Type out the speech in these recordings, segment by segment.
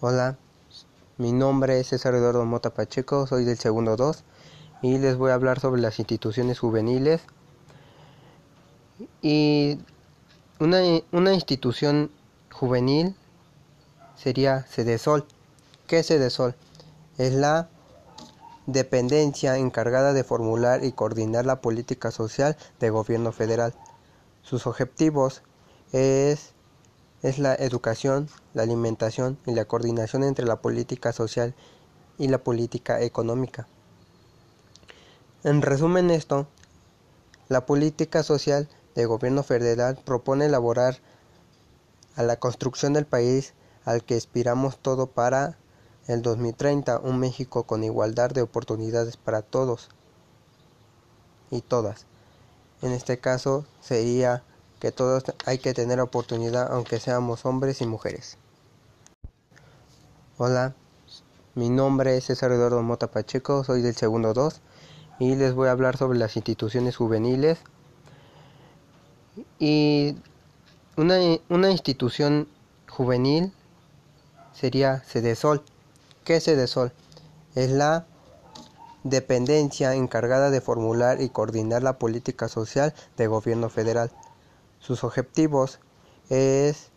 Hola, mi nombre es César Eduardo Mota Pacheco, soy del segundo 2 y les voy a hablar sobre las instituciones juveniles. Y una, una institución juvenil sería Cedesol. ¿Qué es Cedesol? Es la dependencia encargada de formular y coordinar la política social del gobierno federal. Sus objetivos es es la educación, la alimentación y la coordinación entre la política social y la política económica. En resumen esto, la política social del gobierno federal propone elaborar a la construcción del país al que aspiramos todo para el 2030, un México con igualdad de oportunidades para todos y todas. En este caso sería que todos hay que tener oportunidad aunque seamos hombres y mujeres. Hola, mi nombre es César Eduardo Mota Pacheco, soy del segundo 2 y les voy a hablar sobre las instituciones juveniles. Y una, una institución juvenil sería Cedesol. ¿Qué es? Es la dependencia encargada de formular y coordinar la política social del gobierno federal. Sus objetivos es,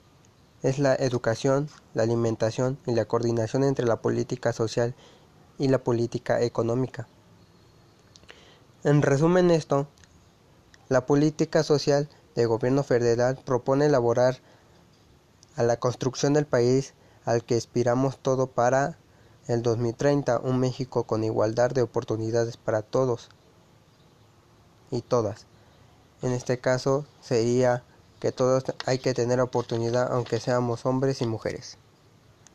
es la educación, la alimentación y la coordinación entre la política social y la política económica. En resumen esto, la política social del gobierno federal propone elaborar a la construcción del país al que aspiramos todo para el 2030, un México con igualdad de oportunidades para todos y todas. En este caso sería que todos hay que tener oportunidad aunque seamos hombres y mujeres.